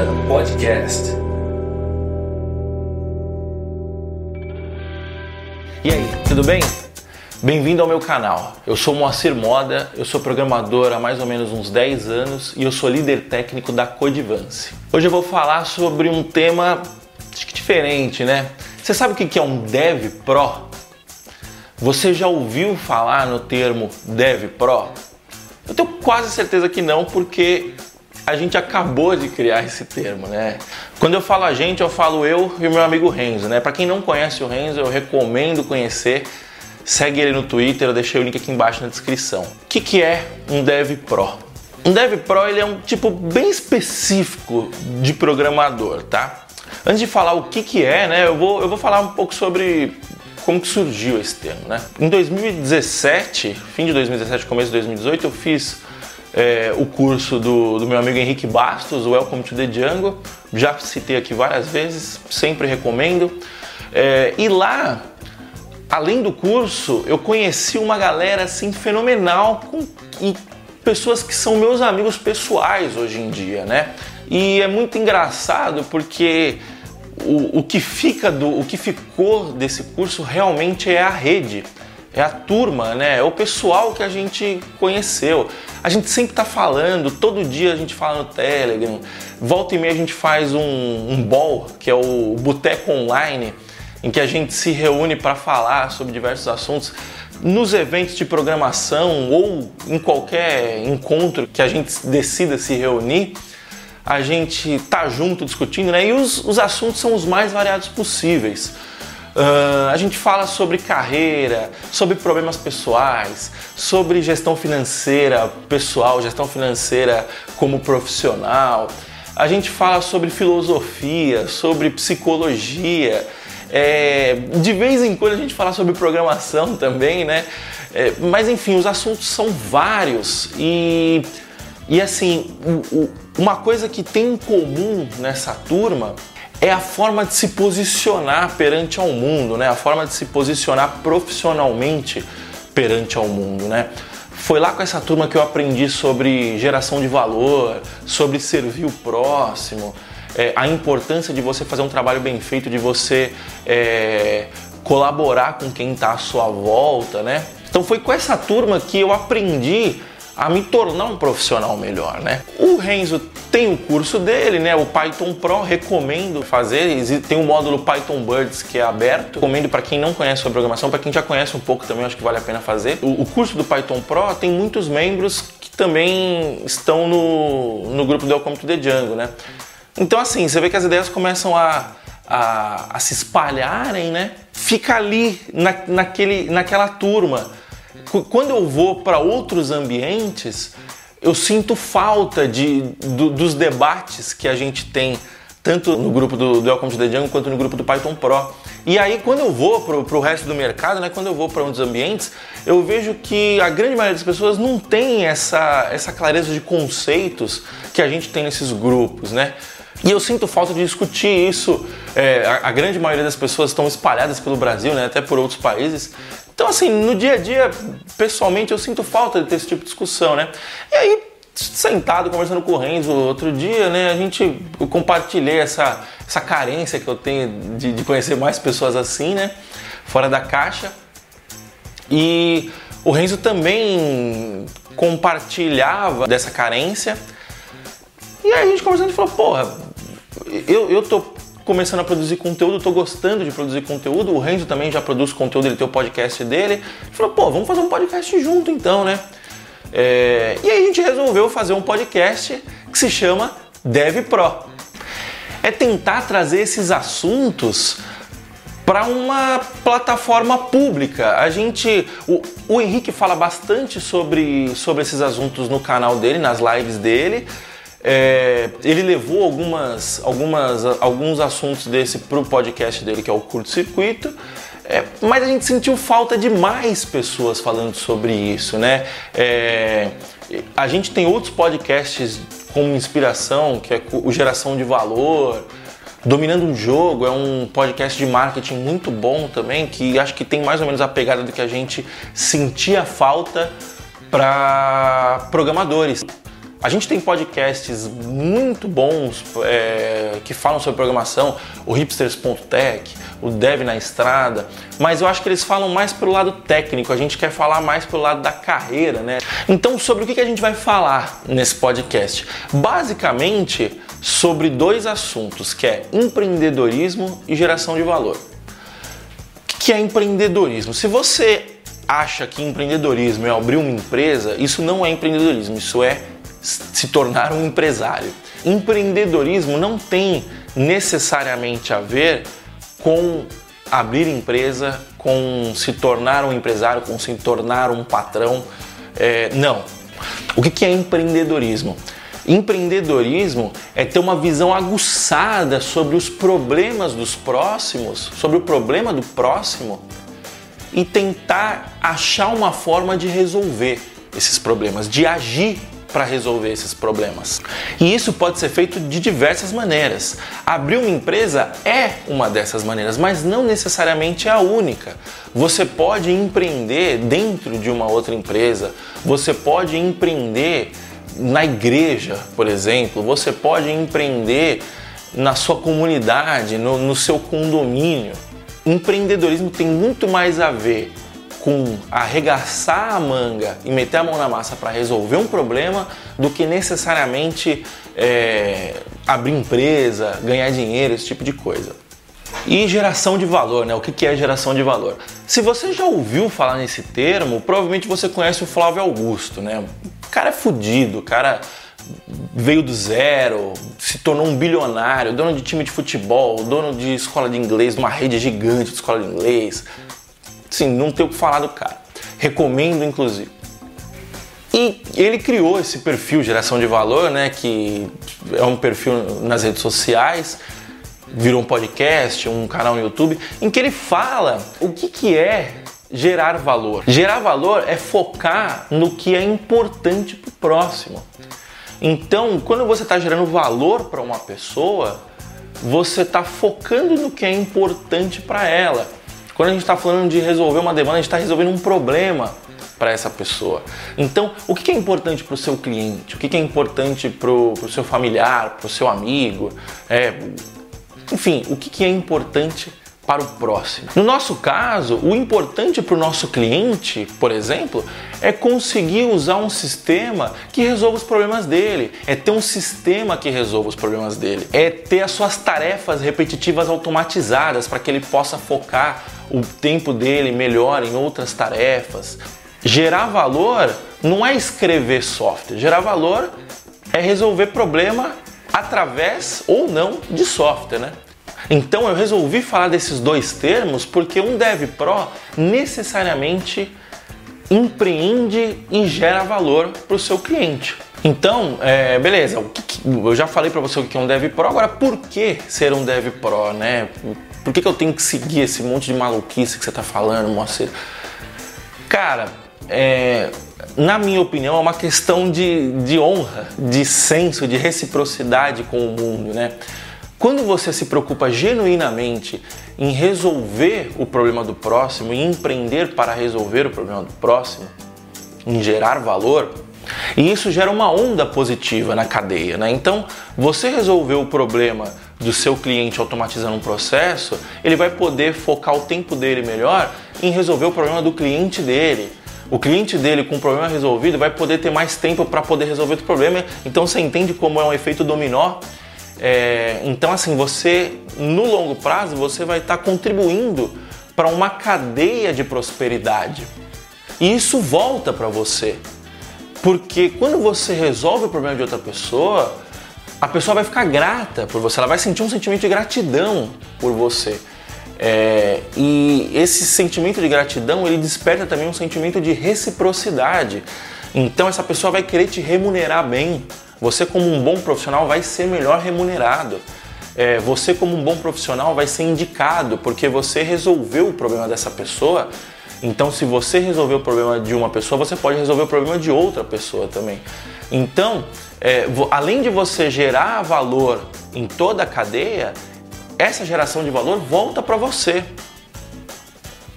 Moda Podcast. E aí, tudo bem? Bem-vindo ao meu canal. Eu sou Moacir Moda, eu sou programador há mais ou menos uns 10 anos e eu sou líder técnico da Codivance. Hoje eu vou falar sobre um tema acho que diferente, né? Você sabe o que é um Dev Pro? Você já ouviu falar no termo Dev Pro? Eu tenho quase certeza que não, porque a gente acabou de criar esse termo, né? Quando eu falo a gente, eu falo eu e o meu amigo Renzo, né? Para quem não conhece o Renzo, eu recomendo conhecer. Segue ele no Twitter, eu deixei o link aqui embaixo na descrição. O que, que é um Dev Pro? Um Dev Pro ele é um tipo bem específico de programador, tá? Antes de falar o que, que é, né, eu vou, eu vou falar um pouco sobre como que surgiu esse termo, né? Em 2017, fim de 2017, começo de 2018, eu fiz é, o curso do, do, meu amigo Henrique Bastos, Welcome to the Django. Já citei aqui várias vezes, sempre recomendo. É, e lá, além do curso, eu conheci uma galera assim fenomenal com, e pessoas que são meus amigos pessoais hoje em dia, né? E é muito engraçado porque o, o que fica do, o que ficou desse curso realmente é a rede, é a turma, né? É o pessoal que a gente conheceu. A gente sempre está falando, todo dia a gente fala no Telegram, volta e meia a gente faz um, um ball, que é o Boteco Online, em que a gente se reúne para falar sobre diversos assuntos nos eventos de programação ou em qualquer encontro que a gente decida se reunir a gente tá junto discutindo, né? E os, os assuntos são os mais variados possíveis. Uh, a gente fala sobre carreira, sobre problemas pessoais, sobre gestão financeira pessoal, gestão financeira como profissional. A gente fala sobre filosofia, sobre psicologia. É, de vez em quando a gente fala sobre programação também, né? É, mas enfim, os assuntos são vários e e assim, uma coisa que tem em comum nessa turma é a forma de se posicionar perante ao mundo, né? A forma de se posicionar profissionalmente perante ao mundo, né? Foi lá com essa turma que eu aprendi sobre geração de valor, sobre servir o próximo, é, a importância de você fazer um trabalho bem feito, de você é, colaborar com quem está à sua volta, né? Então foi com essa turma que eu aprendi a me tornar um profissional melhor, né? O Renzo tem o curso dele, né? O Python Pro, recomendo fazer. Tem o módulo Python Birds que é aberto. Recomendo para quem não conhece a programação, para quem já conhece um pouco também, acho que vale a pena fazer. O, o, curso do Python Pro tem muitos membros que também estão no, no grupo do Welcome to the Django, né? Então, assim, você vê que as ideias começam a, a, a se espalharem, né? Fica ali na, naquele, naquela turma quando eu vou para outros ambientes, eu sinto falta de, do, dos debates que a gente tem, tanto no grupo do, do Welcome to the Jungle quanto no grupo do Python Pro. E aí, quando eu vou para o resto do mercado, né, quando eu vou para outros ambientes, eu vejo que a grande maioria das pessoas não tem essa, essa clareza de conceitos que a gente tem nesses grupos, né? E eu sinto falta de discutir isso. É, a, a, grande maioria das pessoas estão espalhadas pelo Brasil, né, até por outros países. Então, assim, no dia a dia, pessoalmente, eu sinto falta de ter esse tipo de discussão, né? E aí, sentado, conversando com o Renzo outro dia, né, a gente, eu compartilhei essa, essa carência que eu tenho de, de conhecer mais pessoas assim, né, fora da caixa. E o Renzo também compartilhava dessa carência. E aí a gente conversando e falou, porra, eu, eu tô começando a produzir conteúdo, estou gostando de produzir conteúdo. O Renzo também já produz conteúdo, ele tem o podcast dele. Ele falou, pô, vamos fazer um podcast junto então, né? É... E aí a gente resolveu fazer um podcast que se chama Dev Pro. É tentar trazer esses assuntos para uma plataforma pública. A gente, o, o Henrique fala bastante sobre, sobre esses assuntos no canal dele, nas lives dele. É, ele levou algumas, algumas, alguns assuntos desse para o podcast dele, que é o Curto Circuito, é, mas a gente sentiu falta de mais pessoas falando sobre isso, né? É, a gente tem outros podcasts como inspiração, que é o Geração de Valor, Dominando um Jogo, é um podcast de marketing muito bom também, que acho que tem mais ou menos a pegada do que a gente sentia falta para programadores. A gente tem podcasts muito bons é, que falam sobre programação, o hipsters.tech, o Dev na Estrada, mas eu acho que eles falam mais pelo lado técnico, a gente quer falar mais pelo lado da carreira, né? Então, sobre o que a gente vai falar nesse podcast? Basicamente, sobre dois assuntos, que é empreendedorismo e geração de valor. O que é empreendedorismo? Se você acha que empreendedorismo é abrir uma empresa, isso não é empreendedorismo, isso é se tornar um empresário. Empreendedorismo não tem necessariamente a ver com abrir empresa, com se tornar um empresário, com se tornar um patrão. É, não. O que é empreendedorismo? Empreendedorismo é ter uma visão aguçada sobre os problemas dos próximos, sobre o problema do próximo e tentar achar uma forma de resolver esses problemas, de agir para resolver esses problemas. E isso pode ser feito de diversas maneiras. Abrir uma empresa é uma dessas maneiras, mas não necessariamente é a única. Você pode empreender dentro de uma outra empresa, você pode empreender na igreja, por exemplo, você pode empreender na sua comunidade, no, no seu condomínio. Empreendedorismo tem muito mais a ver com arregaçar a manga e meter a mão na massa para resolver um problema do que necessariamente é, abrir empresa, ganhar dinheiro, esse tipo de coisa. E geração de valor, né? O que é geração de valor? Se você já ouviu falar nesse termo, provavelmente você conhece o Flávio Augusto, né? O cara é fudido, o cara veio do zero, se tornou um bilionário, dono de time de futebol, dono de escola de inglês, uma rede gigante de escola de inglês, Sim, não tem o que falar do cara. Recomendo, inclusive. E ele criou esse perfil Geração de Valor, né, que é um perfil nas redes sociais, virou um podcast, um canal no YouTube, em que ele fala o que, que é gerar valor. Gerar valor é focar no que é importante para o próximo. Então, quando você está gerando valor para uma pessoa, você está focando no que é importante para ela. Quando a gente está falando de resolver uma demanda, a gente está resolvendo um problema para essa pessoa. Então, o que é importante para o seu cliente? O que é importante para o seu familiar, para o seu amigo? É, enfim, o que é importante para o próximo. No nosso caso, o importante para o nosso cliente, por exemplo, é conseguir usar um sistema que resolva os problemas dele, é ter um sistema que resolva os problemas dele, é ter as suas tarefas repetitivas automatizadas para que ele possa focar o tempo dele melhor em outras tarefas. Gerar valor não é escrever software, gerar valor é resolver problema através ou não de software, né? Então eu resolvi falar desses dois termos porque um Dev Pro necessariamente empreende e gera valor para o seu cliente. Então, é, beleza, eu já falei para você o que é um Dev Pro, agora por que ser um Dev Pro, né? Por que, que eu tenho que seguir esse monte de maluquice que você está falando, Moacir? Cara, é, na minha opinião, é uma questão de, de honra, de senso, de reciprocidade com o mundo, né? Quando você se preocupa genuinamente em resolver o problema do próximo, em empreender para resolver o problema do próximo, em gerar valor, e isso gera uma onda positiva na cadeia, né? Então, você resolveu o problema do seu cliente automatizando um processo, ele vai poder focar o tempo dele melhor em resolver o problema do cliente dele. O cliente dele com o problema resolvido vai poder ter mais tempo para poder resolver o problema. Então você entende como é um efeito dominó é, então, assim, você no longo prazo você vai estar tá contribuindo para uma cadeia de prosperidade. E isso volta para você. Porque quando você resolve o problema de outra pessoa, a pessoa vai ficar grata por você, ela vai sentir um sentimento de gratidão por você. É, e esse sentimento de gratidão ele desperta também um sentimento de reciprocidade. Então essa pessoa vai querer te remunerar bem você, como um bom profissional, vai ser melhor remunerado. É, você, como um bom profissional, vai ser indicado porque você resolveu o problema dessa pessoa. Então, se você resolveu o problema de uma pessoa, você pode resolver o problema de outra pessoa também. Então, é, além de você gerar valor em toda a cadeia, essa geração de valor volta para você.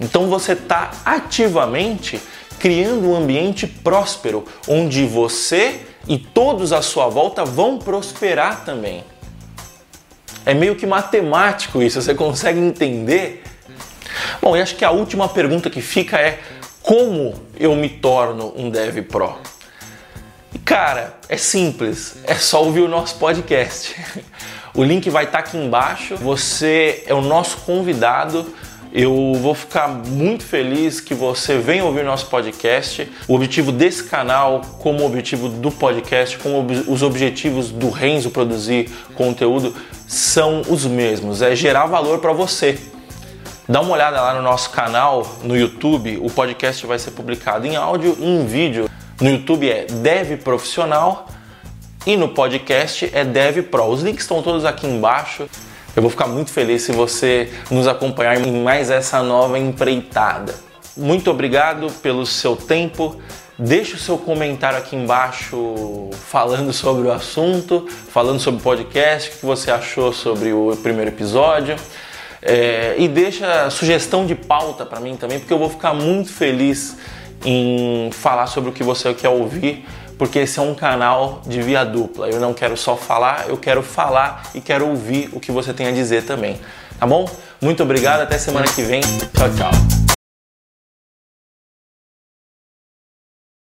Então, você está ativamente criando um ambiente próspero onde você e todos à sua volta vão prosperar também. É meio que matemático isso, você consegue entender? Bom, e acho que a última pergunta que fica é como eu me torno um Dev Pro? Cara, é simples, é só ouvir o nosso podcast. O link vai estar aqui embaixo. Você é o nosso convidado. Eu vou ficar muito feliz que você venha ouvir nosso podcast. O objetivo desse canal, como o objetivo do podcast, como os objetivos do Renzo produzir conteúdo, são os mesmos: é gerar valor para você. Dá uma olhada lá no nosso canal no YouTube. O podcast vai ser publicado em áudio e em vídeo. No YouTube é Dev Profissional e no podcast é Dev Pro. Os links estão todos aqui embaixo. Eu vou ficar muito feliz se você nos acompanhar em mais essa nova empreitada. Muito obrigado pelo seu tempo. Deixe o seu comentário aqui embaixo falando sobre o assunto, falando sobre o podcast, o que você achou sobre o primeiro episódio. É, e deixa sugestão de pauta para mim também, porque eu vou ficar muito feliz em falar sobre o que você quer ouvir porque esse é um canal de via dupla. Eu não quero só falar, eu quero falar e quero ouvir o que você tem a dizer também. Tá bom? Muito obrigado, até semana que vem. Tchau, tchau.